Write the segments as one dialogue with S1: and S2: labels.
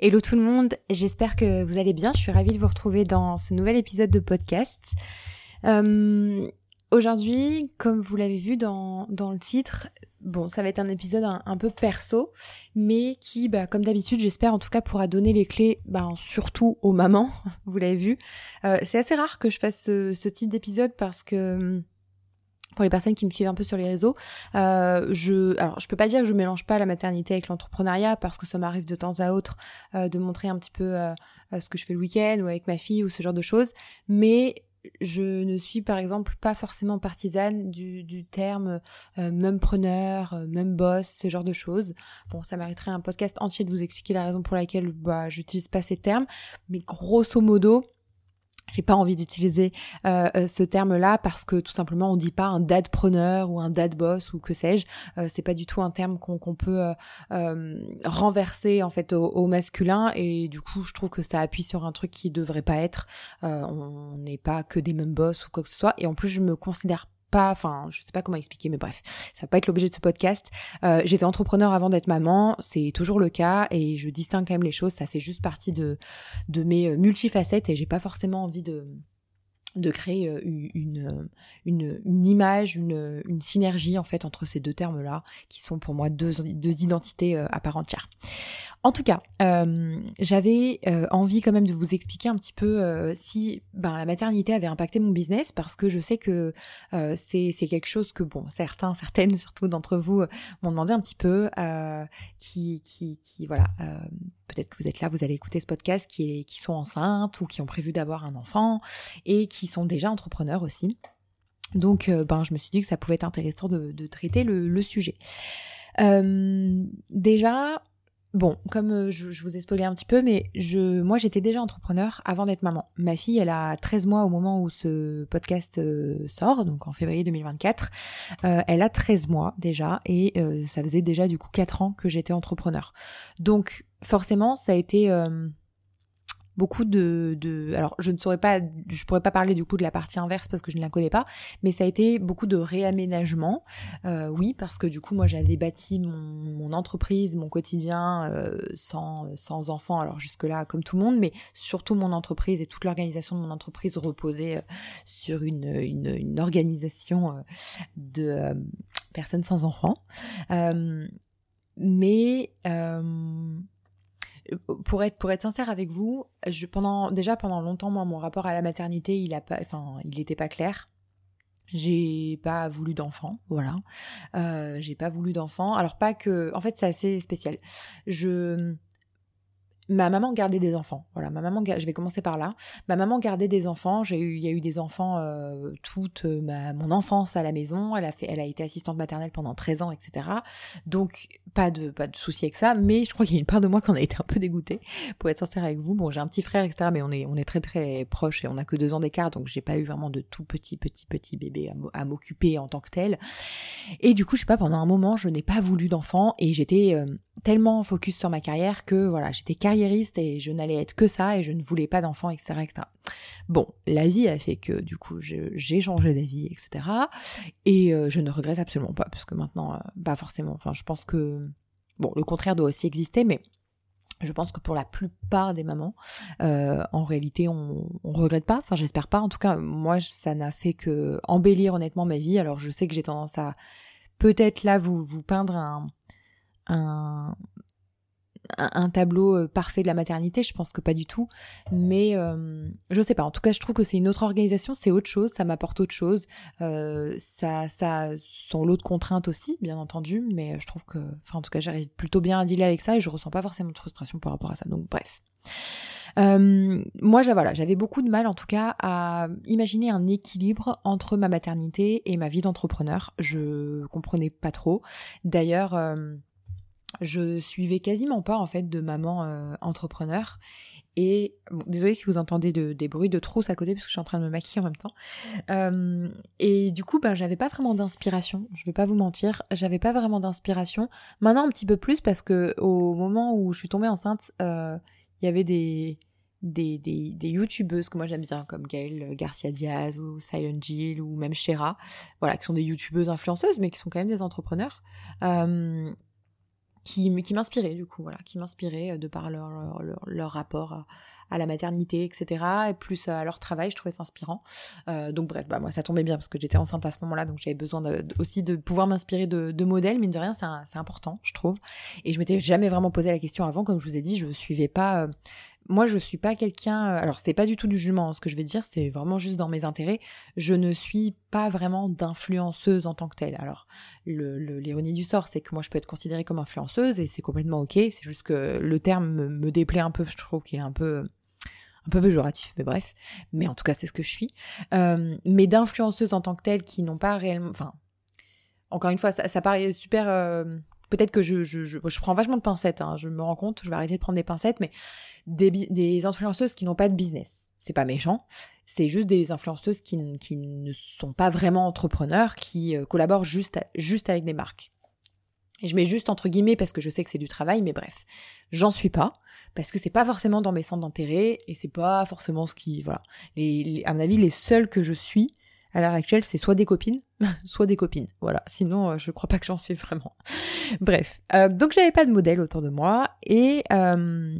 S1: Hello tout le monde, j'espère que vous allez bien. Je suis ravie de vous retrouver dans ce nouvel épisode de podcast. Euh, aujourd'hui, comme vous l'avez vu dans, dans, le titre, bon, ça va être un épisode un, peu perso, mais qui, bah, comme d'habitude, j'espère en tout cas pourra donner les clés, bah, surtout aux mamans, vous l'avez vu. Euh, c'est assez rare que je fasse ce, ce type d'épisode parce que pour les personnes qui me suivent un peu sur les réseaux, euh, je, alors peux pas dire que je mélange pas la maternité avec l'entrepreneuriat parce que ça m'arrive de temps à autre euh, de montrer un petit peu euh, ce que je fais le week-end ou avec ma fille ou ce genre de choses, mais je ne suis par exemple pas forcément partisane du, du terme même preneur, même boss, ce genre de choses. Bon, ça mériterait un podcast entier de vous expliquer la raison pour laquelle bah, j'utilise pas ces termes, mais grosso modo, j'ai pas envie d'utiliser euh, euh, ce terme-là parce que tout simplement on dit pas un dadpreneur ou un dad boss ou que sais-je. Euh, c'est pas du tout un terme qu'on peut renverser en fait au, masculin et du coup je trouve que ça appuie sur un truc qui devrait pas être. on n'est pas que des mêmes boss ou quoi que ce soit et en plus je me considère enfin, je sais pas comment expliquer, mais bref, ça va pas être l'objet de ce podcast. Euh, j'étais entrepreneur avant d'être maman, c'est toujours le cas, et je distingue quand même les choses, ça fait juste partie de, mes euh, multifacettes, et j'ai pas forcément envie de de créer euh, une, image, une, synergie en fait entre ces deux termes-là, qui sont pour moi deux identités à part entière. En tout cas, euh, j'avais euh, envie quand même de vous expliquer un petit peu euh, si ben, la maternité avait impacté mon business parce que je sais que c'est quelque chose que bon certains, certaines surtout d'entre vous m'ont demandé un petit peu, qui, qui, qui voilà, peut-être que vous êtes là, vous allez écouter ce podcast, qui, est, qui sont enceintes ou qui ont prévu d'avoir un enfant et qui sont déjà entrepreneurs aussi. Donc ben je me suis dit que ça pouvait être intéressant de, traiter le sujet. déjà, Bon, comme euh, je, vous ai spoilé un petit peu, mais je, moi j'étais déjà entrepreneur avant d'être maman. Ma fille, elle a 13 mois au moment où ce podcast euh, sort, donc en février 2024. Euh, elle a 13 mois déjà et ça faisait déjà du coup 4 ans que j'étais entrepreneur. Donc forcément, ça a été beaucoup de, de, alors je ne saurais pas, je pourrais pas parler du coup de la partie inverse parce que je ne la connais pas, mais ça a été beaucoup de réaménagement, euh, oui parce que du coup moi j'avais bâti mon, mon, entreprise, mon quotidien euh, sans sans enfants, alors jusque là comme tout le monde, mais surtout mon entreprise et toute l'organisation de mon entreprise reposait euh, sur une une, organisation de personnes sans enfants, mais pour être pour être sincère avec vous, je pendant déjà pendant longtemps moi mon rapport à la maternité, il a pas enfin, il était pas clair. J'ai pas voulu d'enfant, voilà. Euh, j'ai pas voulu d'enfant. Alors pas que, en fait, c'est assez spécial. Je ma maman gardait des enfants. Voilà, ma maman, je vais commencer par là. Ma maman gardait des enfants. J'ai eu, il y a eu des enfants euh, toute euh, mon enfance à la maison. Elle a été assistante maternelle pendant 13 ans, etc. Donc pas de, pas de souci avec ça. Mais je crois qu'il y a une part de moi qui en a été un peu dégoûtée, pour être sincère avec vous. Bon, j'ai un petit frère, etc. Mais on est, très très proches et on a que deux ans d'écart, donc j'ai pas eu vraiment de tout petit petit petit bébé à m'occuper en tant que tel. Et du coup, je sais pas, pendant un moment, je n'ai pas voulu d'enfant et j'étais euh, tellement focus sur ma carrière que voilà, j'étais et je n'allais être que ça et je ne voulais pas d'enfants, etc., etc. Bon, la vie a fait que du coup j'ai changé d'avis, etc. Et euh, je ne regrette absolument pas parce que maintenant, euh, pas forcément. Enfin, je pense que bon, le contraire doit aussi exister, mais je pense que pour la plupart des mamans, euh, en réalité, on, on regrette pas. Enfin, j'espère pas. En tout cas, moi, ça n'a fait que embellir honnêtement ma vie. Alors, je sais que j'ai tendance à peut-être là vous vous peindre un, un tableau euh, parfait de la maternité, je pense que pas du tout. Mais euh, je sais pas. En tout cas, je trouve que c'est une autre organisation, c'est autre chose, ça m'apporte autre chose. Euh, ça, ça contrainte aussi, bien entendu. Mais je trouve que, enfin, en tout cas, j'arrive plutôt bien à dealer avec ça et je ressens pas forcément de frustration par rapport à ça. Donc, bref. Moi, j'avais beaucoup de mal en tout cas à imaginer un équilibre entre ma maternité et ma vie d'entrepreneur. Je comprenais pas trop. D'ailleurs, je suivais quasiment pas en fait de maman euh, entrepreneur. Et bon, désolé si vous entendez des bruits de trousse à côté parce que je suis en train de me maquiller en même temps. Euh, et du coup, ben j'avais pas vraiment d'inspiration. Je vais pas vous mentir, j'avais pas vraiment d'inspiration. Maintenant un petit peu plus parce que au moment où je suis tombée enceinte, euh, il y avait des des, des, youtubeuses que moi j'aime bien comme Gaëlle Garcia Diaz ou Silent Jill ou même Shera voilà qui sont des youtubeuses influenceuses mais qui sont quand même des entrepreneurs qui, qui m'inspiraient du coup, voilà, qui m'inspiraient de par leur, leur, rapport à, la maternité, etc. Et plus à leur travail, je trouvais ça inspirant. Euh, donc bref, bah moi ça tombait bien parce que j'étais enceinte à ce moment-là, donc j'avais besoin aussi de pouvoir m'inspirer de, de, modèles. Mine de rien, c'est important, je trouve. Et je m'étais jamais vraiment posé la question avant, comme je vous ai dit, je suivais pas. Moi, je suis pas quelqu'un. Euh, alors, c'est pas du tout du jugement. Hein, ce que je vais dire, c'est vraiment juste dans mes intérêts. Je ne suis pas vraiment d'influenceuse en tant que telle. Alors, l'ironie du sort, c'est que moi, je peux être considérée comme influenceuse et c'est complètement ok. C'est juste que le terme me, déplaît un peu. Je trouve qu'il est un peu un peu péjoratif, mais bref. Mais en tout cas, c'est ce que je suis. Euh, mais d'influenceuses en tant que telles qui n'ont pas réellement... Enfin, encore une fois, ça, paraît super... Euh, peut-être que je, je, je, prends vachement de pincettes, hein, je me rends compte, je vais arrêter de prendre des pincettes, mais des, des influenceuses qui n'ont pas de business. C'est pas méchant, c'est juste des influenceuses qui, qui, ne sont pas vraiment entrepreneurs, qui euh, collaborent juste, juste avec des marques. Et je mets juste entre guillemets parce que je sais que c'est du travail, mais bref, j'en suis pas parce que c'est pas forcément dans mes centres d'intérêt et c'est pas forcément ce qui voilà. Les, à mon avis, les seuls que je suis à l'heure actuelle, c'est soit des copines, soit des copines. Voilà. Sinon, euh, je crois pas que j'en suis vraiment. Bref. Euh, donc j'avais pas de modèle autour de moi et euh,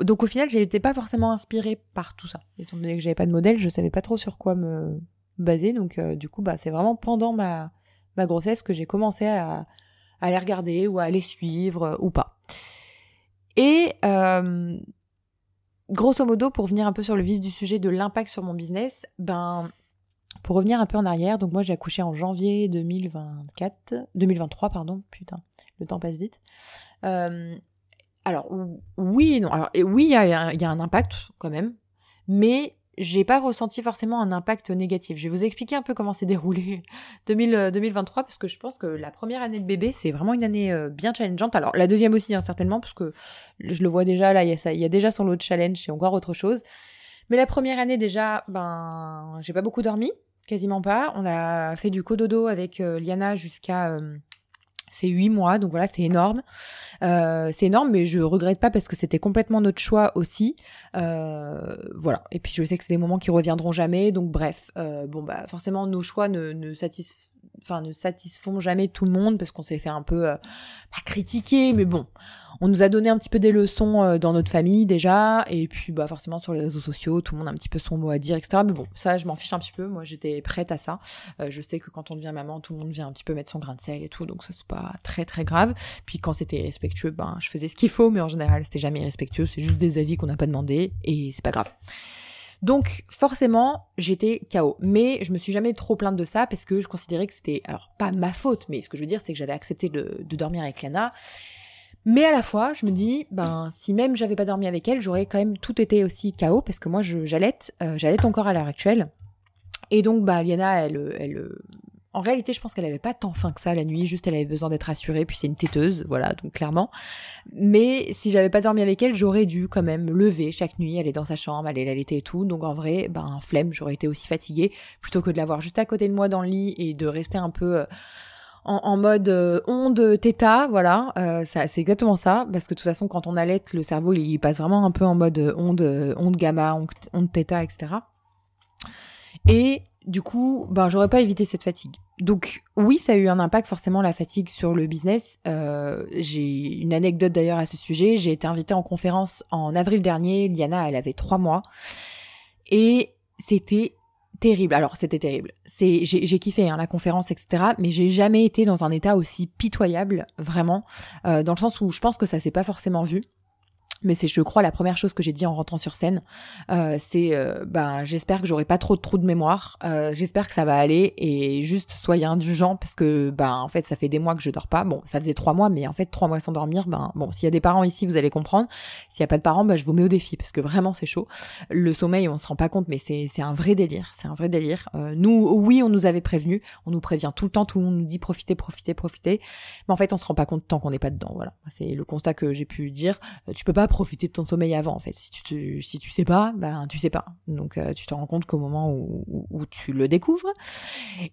S1: donc au final, j'étais pas forcément inspirée par tout ça. Étant donné que j'avais pas de modèle, je savais pas trop sur quoi me baser. Donc du coup, bah c'est vraiment pendant ma grossesse que j'ai commencé à à les regarder ou à les suivre ou pas. Et euh, grosso modo, pour venir un peu sur le vif du sujet de l'impact sur mon business, ben pour revenir un peu en arrière, donc moi j'ai accouché en janvier 2024, 2023 pardon, putain, le temps passe vite. Euh, alors oui et non, alors oui il y a, un impact quand même, mais j'ai pas ressenti forcément un impact négatif. Je vais vous expliquer un peu comment s'est déroulé 2000, 2023 parce que je pense que la première année de bébé c'est vraiment une année euh, bien challengeante. Alors la deuxième aussi hein, certainement parce que je le vois déjà là il y y a déjà son lot de challenge, c'est encore autre chose. Mais la première année déjà ben j'ai pas beaucoup dormi, quasiment pas. On a fait du cododo avec euh, Liana jusqu'à euh, c'est huit mois, donc voilà, c'est énorme. Euh, c'est énorme, mais je regrette pas parce que c'était complètement notre choix aussi. Euh, voilà. Et puis je sais que c'est des moments qui reviendront jamais, donc bref. Bon bah forcément nos choix ne, ne satisfont enfin ne satisfont jamais tout le monde parce qu'on s'est fait un peu critiquer mais bon on nous a donné un petit peu des leçons euh, dans notre famille déjà. Et puis bah forcément sur les réseaux sociaux tout le monde a un petit peu son mot à dire etc mais bon ça je m'en fiche un petit peu. Moi j'étais prête à ça. Euh, je sais que quand on devient maman tout le monde vient un petit peu mettre son grain de sel et tout. Donc ça c'est pas très très grave. Puis quand c'était respectueux ben je faisais ce qu'il faut. Mais en général c'était jamais respectueux c'est juste des avis qu'on n'a pas demandé et c'est pas grave. Donc forcément, j'étais KO. Mais je me suis jamais trop plainte de ça parce que je considérais que c'était, alors pas ma faute, mais ce que je veux dire, c'est que j'avais accepté de, dormir avec Lana. Mais à la fois, je me dis, ben si même j'avais pas dormi avec elle, j'aurais quand même tout été aussi KO parce que moi, j'allaite, euh, j'allaite encore à l'heure actuelle. Et donc, bah, Liana, elle, elle, en réalité, je pense qu'elle avait pas tant faim que ça la nuit, juste elle avait besoin d'être rassurée, puis c'est une têteuse, voilà, donc clairement. Mais si j'avais pas dormi avec elle, j'aurais dû quand même lever chaque nuit, aller dans sa chambre, aller l'allaiter et tout. Donc en vrai, ben flemme, j'aurais été aussi fatiguée plutôt que de l'avoir juste à côté de moi dans le lit et de rester un peu euh, en, mode euh, onde theta, voilà, euh, c'est exactement ça, parce que de toute façon, quand on allait, le cerveau il passe vraiment un peu en mode onde, onde gamma, onde, onde etc. Et du coup, ben j'aurais pas évité cette fatigue. Donc oui, ça a eu un impact forcément la fatigue sur le business. Euh, j'ai une anecdote d'ailleurs à ce sujet. J'ai été invitée en conférence en avril dernier. Liana, elle avait trois mois et c'était terrible. Alors c'était terrible. C'est j'ai kiffé hein, la conférence etc. Mais j'ai jamais été dans un état aussi pitoyable vraiment euh, dans le sens où je pense que ça s'est pas forcément vu mais c'est je crois la première chose que j'ai dit en rentrant sur scène. Euh, c'est euh, ben j'espère que j'aurai pas trop de trous de mémoire. Euh, j'espère que ça va aller et juste soyez indulgents parce que ben en fait ça fait des mois que je dors pas. Bon ça faisait trois mois mais en fait trois mois sans dormir ben bon s'il y a des parents ici vous allez comprendre. S'il y a pas de parents ben je vous mets au défi parce que vraiment c'est chaud. Le sommeil on se rend pas compte mais c'est c'est un vrai délire. C'est un vrai délire. Euh, nous oui on nous avait prévenu on nous prévient tout le temps. Tout le monde nous dit profitez profitez profitez. Mais en fait on se rend pas compte tant qu'on n'est pas dedans. Voilà. C'est le constat que j'ai pu dire. Euh, tu peux pas profiter de ton sommeil avant en fait. Si tu si tu sais pas, ben tu sais pas. Donc euh, tu te rends compte qu'au moment où, tu le découvres.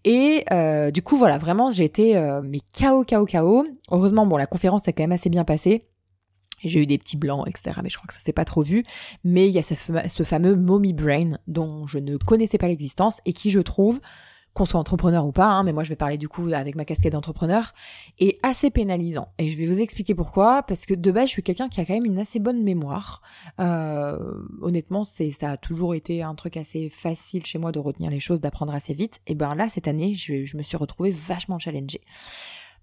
S1: Et euh, du coup voilà, vraiment j'ai été euh, mais chaos chaos chaos. Heureusement bon la conférence s'est quand même assez bien passée. J'ai eu des petits blancs, etc. Mais je crois que ça s'est pas trop vu. Mais il y a ce fameux mommy brain dont je ne connaissais pas l'existence et qui, je trouve, qu'on soit entrepreneur ou pas, hein, mais moi je vais parler du coup avec ma casquette d'entrepreneur, est assez pénalisant. Et je vais vous expliquer pourquoi, parce que de base je suis quelqu'un qui a quand même une assez bonne mémoire. Euh, honnêtement, c'est ça a toujours été un truc assez facile chez moi de retenir les choses, d'apprendre assez vite. Et ben là cette année, je, me suis retrouvée vachement challengée.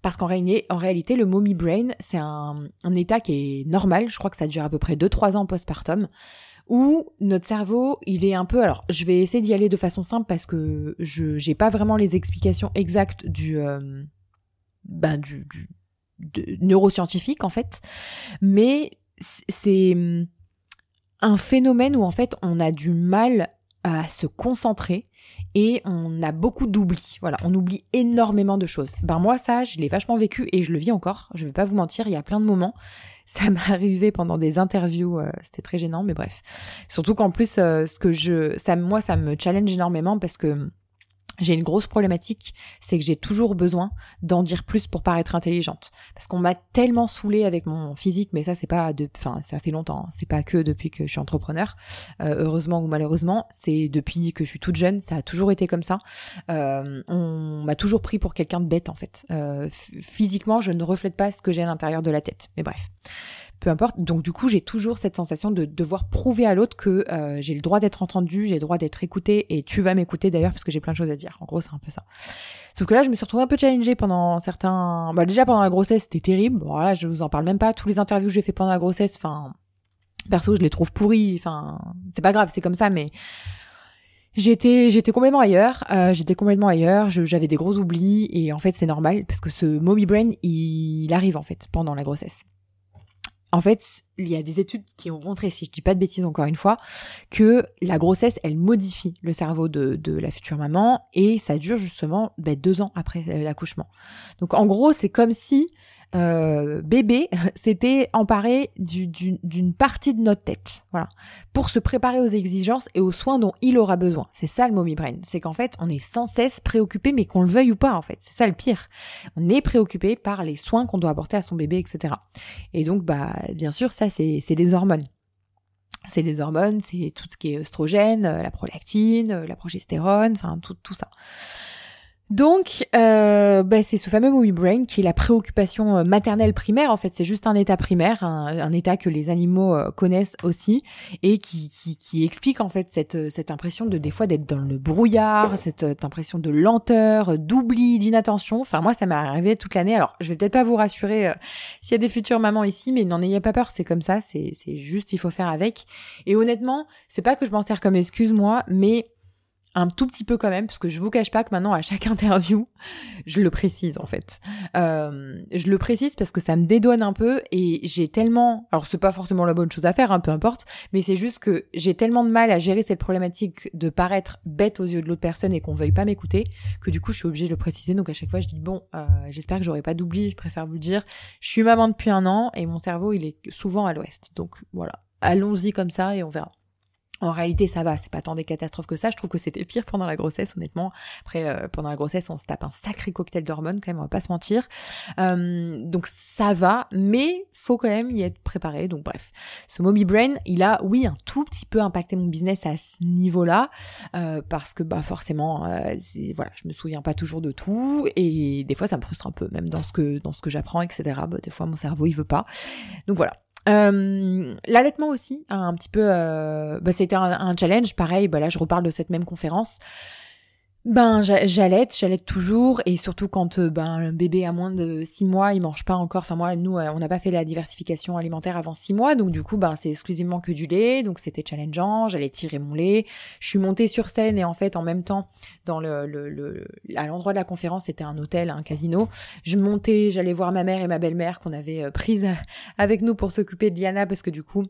S1: Parce qu'en réalité, en réalité, le mommy brain, c'est un, un, état qui est normal. Je crois que ça dure à peu près 2-3 ans postpartum où notre cerveau, il est un peu. Alors, je vais essayer d'y aller de façon simple parce que je j'ai pas vraiment les explications exactes du euh, ben du, neuroscientifique en fait, mais c'est hum, un phénomène où en fait on a du mal à se concentrer et on a beaucoup d'oubli. Voilà, on oublie énormément de choses. Ben moi ça, je l'ai vachement vécu et je le vis encore. Je vais pas vous mentir, il y a plein de moments. Ça m'est arrivé pendant des interviews, euh, c'était très gênant, mais bref. Surtout qu'en plus, euh, ce que je, ça, moi, ça me challenge énormément parce que j'ai une grosse problématique, c'est que j'ai toujours besoin d'en dire plus pour paraître intelligente. Parce qu'on m'a tellement saoulée avec mon physique, mais ça c'est pas de, enfin ça fait longtemps, hein. c'est pas que depuis que je suis entrepreneur, euh, heureusement ou malheureusement, c'est depuis que je suis toute jeune, ça a toujours été comme ça. Euh, on m'a toujours pris pour quelqu'un de bête en fait. Euh, physiquement, je ne reflète pas ce que j'ai à l'intérieur de la tête. Mais bref peu importe. Donc du coup, j'ai toujours cette sensation de devoir prouver à l'autre que euh, j'ai le droit d'être entendu, j'ai le droit d'être écouté, et tu vas m'écouter d'ailleurs parce que j'ai plein de choses à dire. En gros, c'est un peu ça. Sauf que là, je me suis retrouvée un peu challengée pendant certains. Bah déjà pendant la grossesse, c'était terrible. Voilà, je vous en parle même pas. Tous les interviews que j'ai fait pendant la grossesse, enfin, perso, je les trouve pourris. Enfin, c'est pas grave, c'est comme ça, mais J'étais, j'étais complètement ailleurs. Euh, j'étais complètement ailleurs. j'avais des gros oublis et en fait c'est normal parce que ce mommy brain il arrive en fait pendant la grossesse en fait, il y a des études qui ont montré, si je dis pas de bêtises encore une fois, que la grossesse, elle modifie le cerveau de, de la future maman et ça dure justement ben, deux ans après euh, l'accouchement. Donc en gros, c'est comme si euh, bébé s'était emparé d'une partie de notre tête, voilà, pour se préparer aux exigences et aux soins dont il aura besoin. C'est ça le mommy brain, c'est qu'en fait on est sans cesse préoccupé, mais qu'on le veuille ou pas en fait, c'est ça le pire. On est préoccupé par les soins qu'on doit apporter à son bébé, etc. Et donc bah bien sûr ça c'est les hormones. C'est les hormones, c'est tout ce qui est œstrogène, la prolactine, la progestérone, enfin tout, tout ça. Donc, euh, bah, c'est ce fameux movie brain qui est la préoccupation euh, maternelle primaire. En fait, c'est juste un état primaire, un, état que les animaux euh, connaissent aussi et qui, qui, qui, explique en fait cette, euh, cette impression de des fois d'être dans le brouillard, cette, impression de lenteur, d'oubli, d'inattention. Enfin, moi, ça m'est arrivé toute l'année. Alors, je vais peut-être pas vous rassurer s'il y a des futures mamans ici, mais n'en ayez pas peur. C'est comme ça. C'est, c'est juste, il faut faire avec. Et honnêtement, c'est pas que je m'en sers comme excuse moi, mais un tout petit peu quand même, parce que je vous cache pas que maintenant à chaque interview, je le précise en fait. Euh, je le précise parce que ça me dédouane un peu et j'ai tellement, alors c'est pas forcément la bonne chose à faire, hein, peu importe, mais c'est juste que j'ai tellement de mal à gérer cette problématique de paraître bête aux yeux de l'autre personne et qu'on veuille pas m'écouter que du coup je suis obligée de le préciser. Donc à chaque fois je dis bon, euh, j'espère que j'aurai pas d'oubli, je préfère vous le dire. Je suis maman depuis un an et mon cerveau il est souvent à l'ouest, donc voilà. Allons-y comme ça et on verra. En réalité, ça va, c'est pas tant des catastrophes que ça. Je trouve que c'était pire pendant la grossesse, honnêtement. Après, euh, pendant la grossesse, on se tape un sacré cocktail d'hormones, quand même, on va pas se mentir. Euh, donc ça va, mais faut quand même y être préparé. Donc bref, ce Mommy Brain, il a, oui, un tout petit peu impacté mon business à ce niveau-là, euh, parce que bah forcément, voilà, je me souviens pas toujours de tout, et des fois ça me frustre un peu, même dans ce que dans ce que j'apprends, etc. Bah, des fois, mon cerveau il veut pas. Donc voilà, euh, L'allaitement aussi, un petit peu, euh, bah, c'était un, un, challenge. Pareil, bah là, je reparle de cette même conférence. Ben j'allaite, j'allaite toujours et surtout quand euh, ben un bébé a moins de six mois, il mange pas encore. Enfin moi, nous, euh, on n'a pas fait la diversification alimentaire avant six mois, donc du coup ben c'est exclusivement que du lait, donc c'était challengeant. J'allais tirer mon lait. Je suis montée sur scène et en fait en même temps dans le, le, le à l'endroit de la conférence c'était un hôtel, un casino. Je montais, j'allais voir ma mère et ma belle-mère qu'on avait euh, prises avec nous pour s'occuper de Diana parce que du coup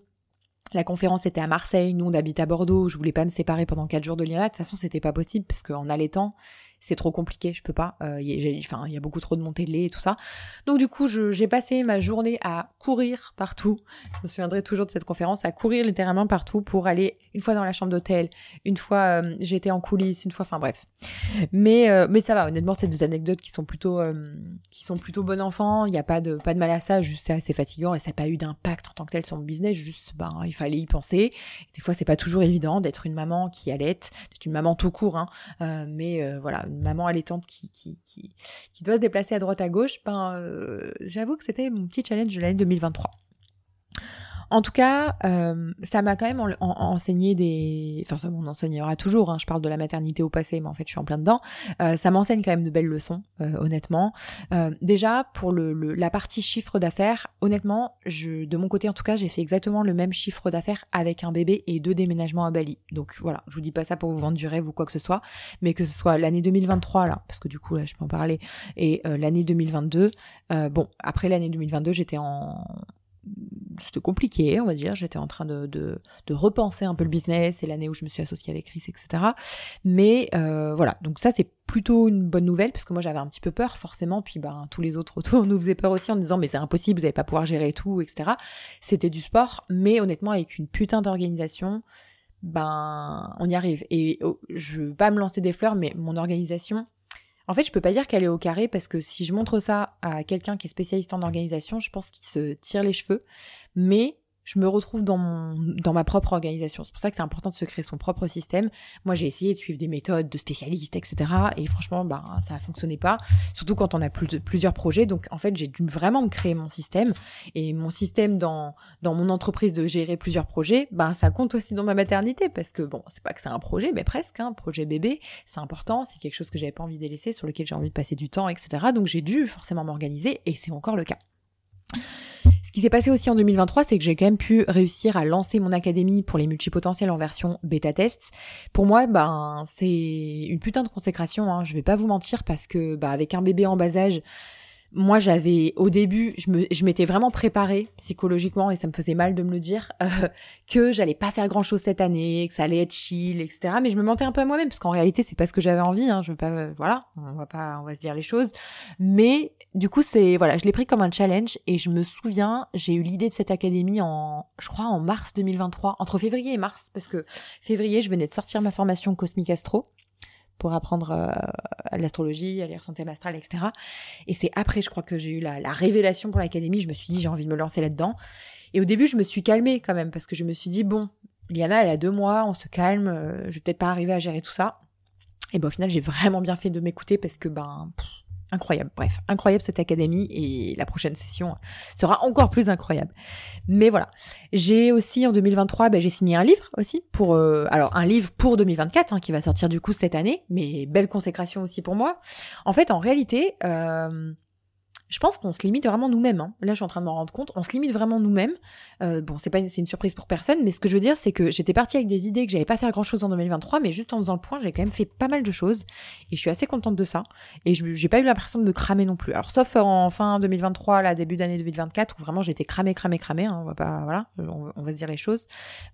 S1: la conférence était à Marseille, nous on habite à Bordeaux, je voulais pas me séparer pendant quatre jours de Liana, de toute façon c'était pas possible parce qu'en allaitant, c'est trop compliqué, je peux pas. Euh, il y a beaucoup trop de montées de lait et tout ça. Donc du coup, j'ai passé ma journée à courir partout. Je me souviendrai toujours de cette conférence, à courir littéralement partout pour aller une fois dans la chambre d'hôtel, une fois euh, j'étais en coulisses, une fois, enfin bref. Mais euh, mais ça va. Honnêtement, c'est des anecdotes qui sont plutôt euh, qui sont plutôt bon enfant. Il n'y a pas de pas de mal à ça. Juste c'est assez fatigant et ça n'a pas eu d'impact en tant que tel sur mon business. Juste ben il fallait y penser. Des fois, c'est pas toujours évident d'être une maman qui allait, d'être une maman tout court. Hein. mais voilà maman allaitante qui, doit se déplacer à droite à gauche, ben, j'avoue que c'était mon petit challenge de l'année 2023. En tout cas, euh, ça m'a quand même enseigné des... Enfin, ça m'en enseignera toujours, hein. je parle de la maternité au passé, mais en fait, je suis en plein dedans. Euh, ça m'enseigne quand même de belles leçons, euh, honnêtement. déjà, pour le, la partie chiffre d'affaires, honnêtement, je, de mon côté, en tout cas, j'ai fait exactement le même chiffre d'affaires avec un bébé et deux déménagements à Bali. Donc voilà, je vous dis pas ça pour vous vendre du rêve ou quoi que ce soit, mais que ce soit l'année 2023, là, parce que du coup, là, je peux en parler, et l'année 2022. bon, après l'année 2022, j'étais en c'était compliqué, on va dire. J'étais en train de, de, repenser un peu le business c'est l'année où je me suis associée avec Chris, etc. Mais euh, voilà, donc ça c'est plutôt une bonne nouvelle parce que moi j'avais un petit peu peur forcément, puis ben tous les autres autour nous faisaient peur aussi en disant mais c'est impossible, vous n'allez pas pouvoir gérer tout, etc. C'était du sport, mais honnêtement avec une putain d'organisation, ben on y arrive. Et oh, je veux pas me lancer des fleurs, mais mon organisation en fait, je peux pas dire qu'elle est au carré parce que si je montre ça à quelqu'un qui est spécialiste en organisation, je pense qu'il se tire les cheveux. Mais je me retrouve dans, mon, dans ma propre organisation. C'est pour ça que c'est important de se créer son propre système. Moi, j'ai essayé de suivre des méthodes de spécialistes, etc. Et franchement, bah, ça a fonctionné pas. Surtout quand on a plus, plusieurs projets. Donc, en fait, j'ai dû vraiment me créer mon système. Et mon système dans, dans mon entreprise de gérer plusieurs projets, bah, ça compte aussi dans ma maternité. Parce que, bon, c'est pas que c'est un projet, mais presque, un hein, projet bébé. C'est important. C'est quelque chose que j'avais pas envie de laisser, sur lequel j'ai envie de passer du temps, etc. Donc, j'ai dû forcément m'organiser. Et c'est encore le cas. Ce qui s'est passé aussi en 2023, c'est que j'ai quand même pu réussir à lancer mon académie pour les multipotentiels en version bêta test. Pour moi, ben c'est une putain de consécration. Hein, je vais pas vous mentir parce que bah avec un bébé en bas âge, moi j'avais au début je me je m'étais vraiment préparée psychologiquement et ça me faisait mal de me le dire euh, que j'allais pas faire grand chose cette année que ça allait être chill etc mais je me mentais un peu à moi-même parce qu'en réalité c'est pas ce que j'avais envie hein, je veux pas euh, voilà on va pas on va se dire les choses. Mais du coup c'est voilà je l'ai pris comme un challenge et je me souviens j'ai eu l'idée de cette académie en je crois en mars 2023 entre février et mars parce que février je venais de sortir ma formation Cosmic Astro pour apprendre euh, l'astrologie, à lire son thème etc. Et c'est après, je crois, que j'ai eu la, révélation pour l'académie. Je me suis dit, j'ai envie de me lancer là-dedans. Et au début, je me suis calmée quand même, parce que je me suis dit, bon, Liana, elle a deux mois, on se calme, euh, je vais peut-être pas arriver à gérer tout ça. Et ben au final, j'ai vraiment bien fait de m'écouter parce que ben incroyable. Bref, incroyable cette académie et la prochaine session sera encore plus incroyable. Mais voilà, j'ai aussi en 2023, ben, j'ai signé un livre aussi pour, euh, alors un livre pour 2024 hein, qui va sortir du coup cette année, mais belle consécration aussi pour moi. En fait, en réalité, euh, je pense qu'on se limite vraiment nous-mêmes. Hein. Là, je suis en train de m'en rendre compte. On se limite vraiment nous-mêmes. Euh, bon, c'est pas, c'est une surprise pour personne, mais ce que je veux dire, c'est que j'étais partie avec des idées que j'allais pas faire grand-chose en 2023, mais juste en faisant le point, j'ai quand même fait pas mal de choses et je suis assez contente de ça. Et je, j'ai pas eu l'impression de me cramer non plus. Alors, sauf en fin 2023, là, début d'année 2024, où vraiment j'étais cramée, cramée, cramée. Hein. on va pas, voilà, on, va se dire les choses.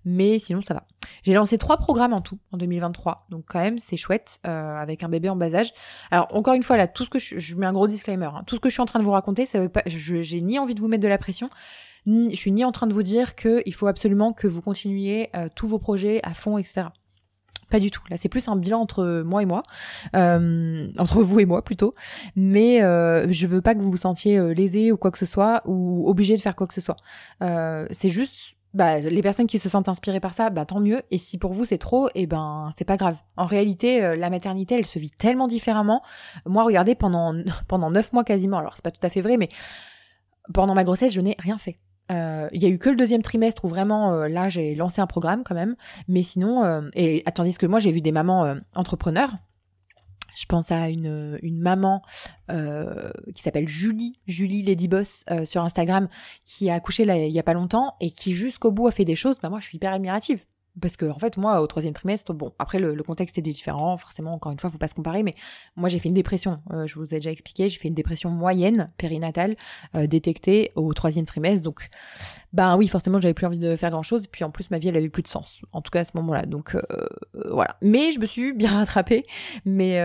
S1: Mais sinon, ça va. J'ai lancé trois programmes en tout en 2023, donc quand même, c'est chouette euh, avec un bébé en bas âge. Alors, encore une fois, là, tout ce que je, je mets un gros disclaimer. Hein. tout ce que je suis en train de vous raconter, ça veut pas j'ai ni envie de vous mettre de la pression, ni, je suis ni en train de vous dire qu'il faut absolument que vous continuiez euh, tous vos projets à fond, etc. Pas du tout. Là, c'est plus un bilan entre moi et moi, euh, entre vous et moi plutôt. Mais euh, je veux pas que vous vous sentiez lésé ou quoi que ce soit, ou obligé de faire quoi que ce soit. C'est juste bah, les personnes qui se sentent inspirées par ça, bah, tant mieux. Et si pour vous c'est trop, et eh ben, c'est pas grave. En réalité, la maternité, elle se vit tellement différemment. Moi, regardez, pendant, pendant neuf mois quasiment, alors c'est pas tout à fait vrai, mais pendant ma grossesse, je n'ai rien fait. Euh, il y a eu que le deuxième trimestre où vraiment euh, là j'ai lancé un programme quand même, mais sinon euh, et attendez que moi j'ai vu des mamans entrepreneurs. Je pense à une, une maman qui s'appelle Julie, Julie Lady Boss sur Instagram, qui a accouché il y a pas longtemps et qui jusqu'au bout a fait des choses. Bah moi je suis hyper admirative parce que en fait moi au troisième trimestre bon après le, contexte était différent forcément encore une fois faut pas se comparer mais moi j'ai fait une dépression. Euh, je vous ai déjà expliqué j'ai fait une dépression moyenne périnatale euh, détectée au troisième trimestre. Donc ben oui forcément j'avais plus envie de faire grand chose puis en plus ma vie elle avait plus de sens en tout cas à ce moment là donc euh, voilà. Mais je me suis bien rattrapée. Mais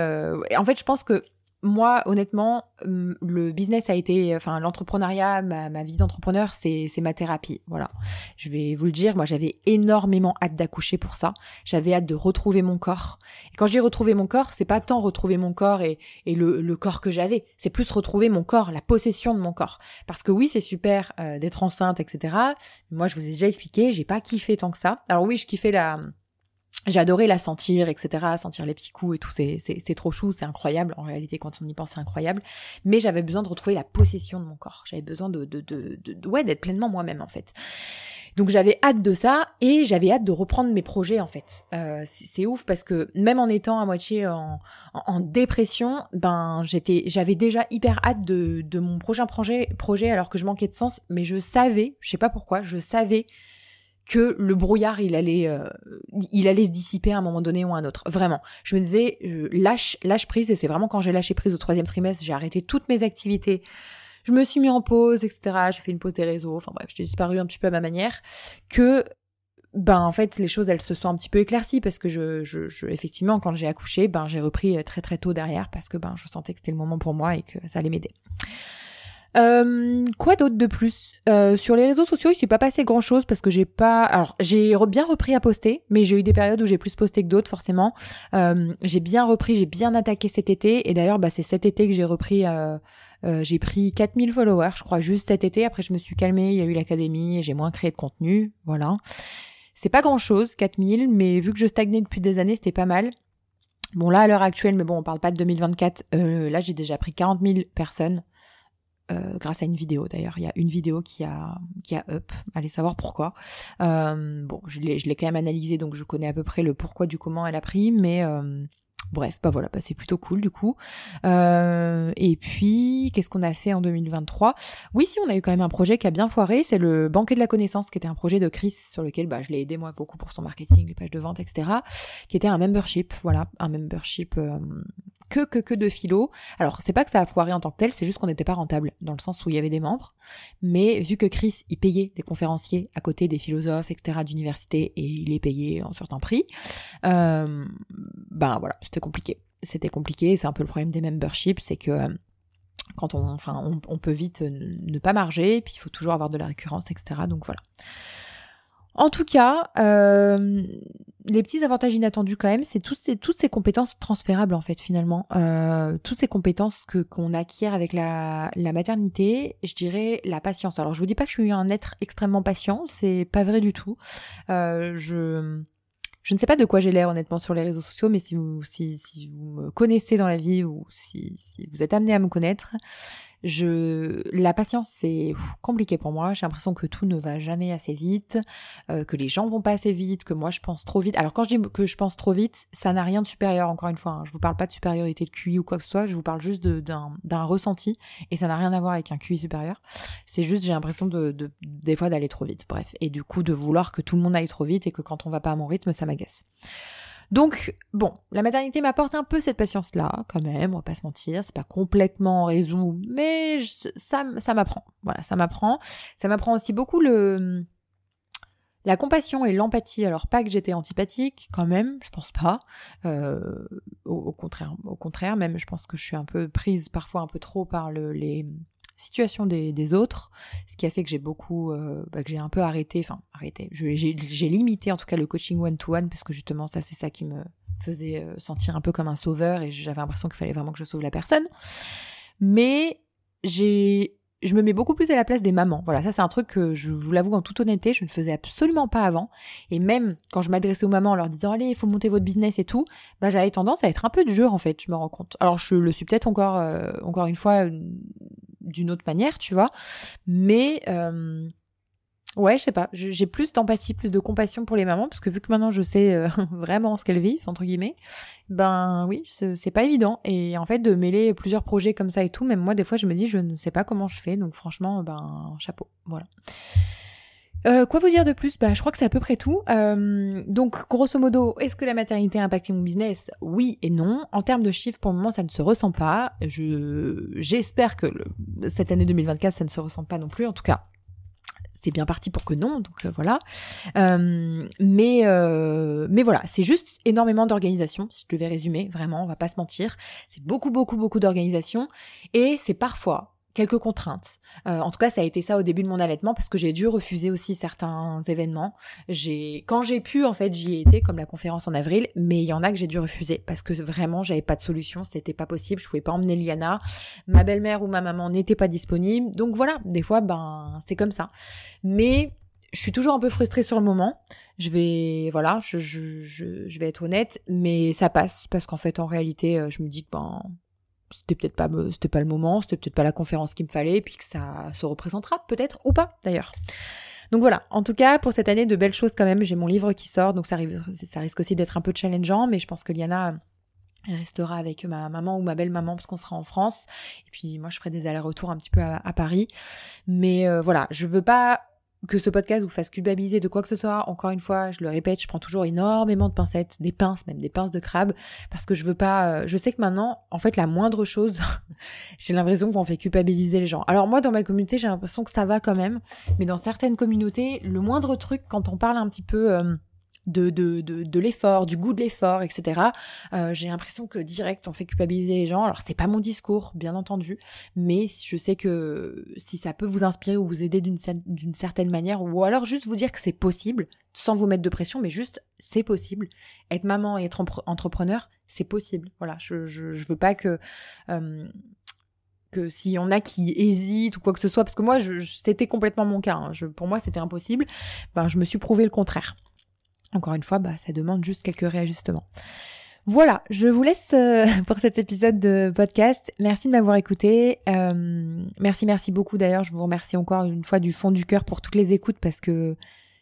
S1: en fait je pense que moi, honnêtement, hum, le business a été, enfin, l'entrepreneuriat, ma, vie d'entrepreneur, c'est, ma thérapie. Voilà. Je vais vous le dire, moi, j'avais énormément hâte d'accoucher pour ça. J'avais hâte de retrouver mon corps. Et quand je dis retrouver mon corps, c'est pas tant retrouver mon corps et, le, corps que j'avais. C'est plus retrouver mon corps, la possession de mon corps. Parce que oui, c'est super euh, d'être enceinte, etc. moi, je vous ai déjà expliqué, j'ai pas kiffé tant que ça. Alors oui, je kiffais la, j'ai adoré la sentir, etc., sentir les petits coups et tout, c'est trop chou, c'est incroyable, en réalité, quand on y pense, c'est incroyable, mais j'avais besoin de retrouver la possession de mon corps, j'avais besoin de, de, de, de ouais, d'être pleinement moi-même, en fait. Donc j'avais hâte de ça et j'avais hâte de reprendre mes projets en fait. Euh, c'est ouf parce que même en étant à moitié en, en, dépression, ben j'étais, j'avais déjà hyper hâte de, de mon prochain projet, projet alors que je manquais de sens, mais je savais, je sais pas pourquoi, je savais que le brouillard il allait euh, il allait se dissiper à un moment donné ou à un autre. Vraiment. Je me disais lâche lâche prise et c'est vraiment quand j'ai lâché prise au troisième trimestre j'ai arrêté toutes mes activités. Je me suis mis en pause etc j'ai fait une pause des réseaux. Enfin bref j'ai disparu un petit peu à ma manière. Que ben en fait les choses elles se sont un petit peu éclaircies parce que je, je, je effectivement quand j'ai accouché ben j'ai repris euh, très très tôt derrière parce que ben je sentais que c'était le moment pour moi et que ça allait m'aider euh, quoi d'autre de plus? Euh, Sur les réseaux sociaux, il s'est pas passé grand chose parce que j'ai pas. Alors, j'ai bien repris à poster, mais j'ai eu des périodes où j'ai plus posté que d'autres, forcément. Euh, j'ai bien repris, j'ai bien attaqué cet été, et d'ailleurs, bah, c'est cet été que j'ai repris. Euh, euh j'ai pris 4000 followers, je crois, juste cet été. Après, je me suis calmée, il y a eu l'académie, et j'ai moins créé de contenu, voilà. C'est pas grand chose, 4000, mais vu que je stagnais depuis des années, c'était pas mal. Bon, là, à l'heure actuelle, mais bon, on parle pas de 2024, euh, là, j'ai déjà pris 40 000 personnes. Euh, grâce à une vidéo d'ailleurs. Il y a une vidéo qui a, qui a up, allez savoir pourquoi. Euh, bon, je l'ai, quand même analysé, donc je connais à peu près le pourquoi du comment elle a pris, mais euh, bref, bah voilà, bah c'est plutôt cool du coup. et puis, qu'est-ce qu'on a fait en 2023 Oui, si, on a eu quand même un projet qui a bien foiré, c'est le banquet de la connaissance, qui était un projet de Chris sur lequel bah, je l'ai aidé moi beaucoup pour son marketing, les pages de vente, etc. Qui était un membership, voilà, un membership que, que, que de philo. Alors, c'est pas que ça a foiré en tant que tel, c'est juste qu'on n'était pas rentable, dans le sens où il y avait des membres. Mais vu que Chris, il payait des conférenciers à côté des philosophes, etc., d'université, et il les payait en certain prix, euh, ben voilà, c'était compliqué. C'était compliqué, c'est un peu le problème des memberships, c'est que euh, quand on, enfin, on, peut vite ne pas marger, puis il faut toujours avoir de la récurrence, etc. Donc voilà. En tout cas, euh, les petits avantages inattendus quand même, c'est toutes ces, compétences transférables en fait finalement. Euh, toutes ces compétences que qu'on acquiert avec la, la maternité, je dirais la patience. Alors je vous dis pas que je suis un être extrêmement patient, c'est pas vrai du tout. Euh, je je ne sais pas de quoi j'ai l'air honnêtement sur les réseaux sociaux, mais si vous, si, si vous me connaissez dans la vie ou si, si vous êtes amené à me connaître, je, la patience, c'est compliqué pour moi. J'ai l'impression que tout ne va jamais assez vite, euh, que les gens vont pas assez vite, que moi je pense trop vite. Alors quand je dis que je pense trop vite, ça n'a rien de supérieur. Encore une fois, hein. je vous parle pas de supériorité de QI ou quoi que ce soit. Je vous parle juste d'un ressenti et ça n'a rien à voir avec un QI supérieur. C'est juste j'ai l'impression de, de, des fois d'aller trop vite. Bref, et du coup de vouloir que tout le monde aille trop vite et que quand on va pas à mon rythme, ça m'agace. Donc, bon, la maternité m'apporte un peu cette patience-là, quand même, on va pas se mentir, c'est pas complètement résolu, mais ça, ça m'apprend. Voilà, ça m'apprend. Ça m'apprend aussi beaucoup le, la compassion et l'empathie, alors pas que j'étais antipathique, quand même, je pense pas. Euh, au, contraire, au contraire, même, je pense que je suis un peu prise parfois un peu trop par le, les, situation des, autres, ce qui a fait que j'ai beaucoup, euh, bah, que j'ai un peu arrêté, enfin arrêté, j'ai limité en tout cas le coaching one-to-one parce que justement ça c'est ça qui me faisait euh, sentir un peu comme un sauveur et j'avais l'impression qu'il fallait vraiment que je sauve la personne. Mais j'ai je me mets beaucoup plus à la place des mamans. Voilà, ça c'est un truc que je vous l'avoue en toute honnêteté, je ne faisais absolument pas avant. Et même quand je m'adressais aux mamans en leur disant allez, il faut monter votre business et tout, bah j'avais tendance à être un peu jeu en fait, je me rends compte. Alors je le suis peut-être encore, euh, encore une fois d'une autre manière, tu vois. Mais euh, ouais, je sais pas, j'ai plus d'empathie, plus de compassion pour les mamans, parce que vu que maintenant je sais euh, vraiment ce qu'elles vivent, entre guillemets, ben oui, c'est pas évident. Et en fait, de mêler plusieurs projets comme ça et tout, même moi, des fois, je me dis, je ne sais pas comment je fais, donc franchement, ben, chapeau, voilà. Euh, quoi vous dire de plus? Bah, je crois que c'est à peu près tout. Euh, donc, grosso modo, est-ce que la maternité a impacté mon business? Oui et non. En termes de chiffres, pour le moment, ça ne se ressent pas. Je j'espère que cette année 2024, ça ne se ressent pas non plus. En tout cas, c'est bien parti pour que non, donc euh, voilà. Euh, mais euh, mais voilà, c'est juste énormément d'organisation. Si je devais résumer, vraiment, on va pas se mentir, c'est beaucoup beaucoup beaucoup d'organisation et c'est parfois quelques contraintes. Euh, en tout cas, ça a été ça au début de mon allaitement parce que j'ai dû refuser aussi certains événements. J'ai, quand j'ai pu, en fait, j'y ai été, comme la conférence en avril, mais il y en a que j'ai dû refuser parce que vraiment, j'avais pas de solution, c'était pas possible, je pouvais pas emmener Liana, ma belle-mère ou ma maman n'était pas disponible, donc voilà, des fois, ben, c'est comme ça. Mais je suis toujours un peu frustrée sur le moment. Je vais, voilà, je, je, je, vais être honnête, mais ça passe parce qu'en fait, en réalité, euh, je me dis que ben, c'était peut-être pas, le moment, c'était peut-être pas la conférence qu'il me fallait, et puis que ça se représentera peut-être ou pas d'ailleurs. Donc voilà, en tout cas, pour cette année, de belles choses quand même. J'ai mon livre qui sort, donc ça risque aussi d'être un peu challengeant, mais je pense que Liana elle restera avec ma maman ou ma belle-maman parce qu'on sera en France. Et puis moi, je ferai des allers-retours un petit peu à, Paris. Mais euh, voilà, je veux pas que ce podcast vous fasse culpabiliser de quoi que ce soit. Encore une fois, je le répète, je prends toujours énormément de pincettes, des pinces, même des pinces de crabe, parce que je veux pas. Euh, je sais que maintenant, en fait, la moindre chose, j'ai l'impression qu'on fait culpabiliser les gens. Alors moi, dans ma communauté, j'ai l'impression que ça va quand même, mais dans certaines communautés, le moindre truc, quand on parle un petit peu. Euh, de, de, de, de l'effort, du goût de l'effort, etc. Euh, j'ai l'impression que direct on fait culpabiliser les gens. Alors c'est pas mon discours, bien entendu, mais je sais que si ça peut vous inspirer ou vous aider d'une d'une certaine manière, ou alors juste vous dire que c'est possible, sans vous mettre de pression, mais juste c'est possible. Être maman et être entrepreneur, c'est possible. Voilà, je, je, je veux pas que euh, que s'il y en a qui hésitent ou quoi que ce soit, parce que moi, je, c'était complètement mon cas. Hein. Je, pour moi, c'était impossible. Ben, je me suis prouvé le contraire. Encore une fois, bah, ça demande juste quelques réajustements. Voilà, je vous laisse euh, pour cet épisode de podcast. Merci de m'avoir écouté. Euh, merci, merci beaucoup d'ailleurs. Je vous remercie encore une fois du fond du cœur pour toutes les écoutes parce que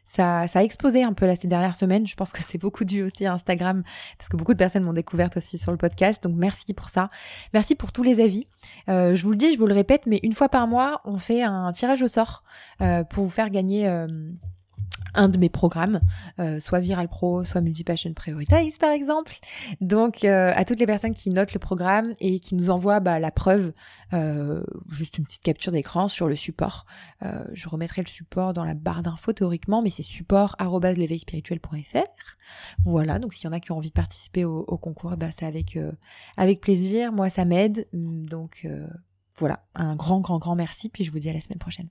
S1: ça, ça a explosé un peu là ces dernières semaines. Je pense que c'est beaucoup dû aussi à Instagram parce que beaucoup de personnes m'ont découverte aussi sur le podcast. Donc merci pour ça. Merci pour tous les avis. Euh, je vous le dis, je vous le répète, mais une fois par mois, on fait un tirage au sort pour vous faire gagner un de mes programmes, euh, soit Viral Pro, soit Multipassion Prioritize par exemple. Donc euh, à toutes les personnes qui notent le programme et qui nous envoient bah, la preuve, euh, juste une petite capture d'écran sur le support. je remettrai le support dans la barre d'infos théoriquement, mais c'est support@l'éveilspirituel.fr. Voilà, donc s'il y en a qui ont envie de participer au, concours, bah, c'est avec avec plaisir. Moi ça m'aide, donc voilà, un grand grand grand merci. Puis je vous dis à la semaine prochaine.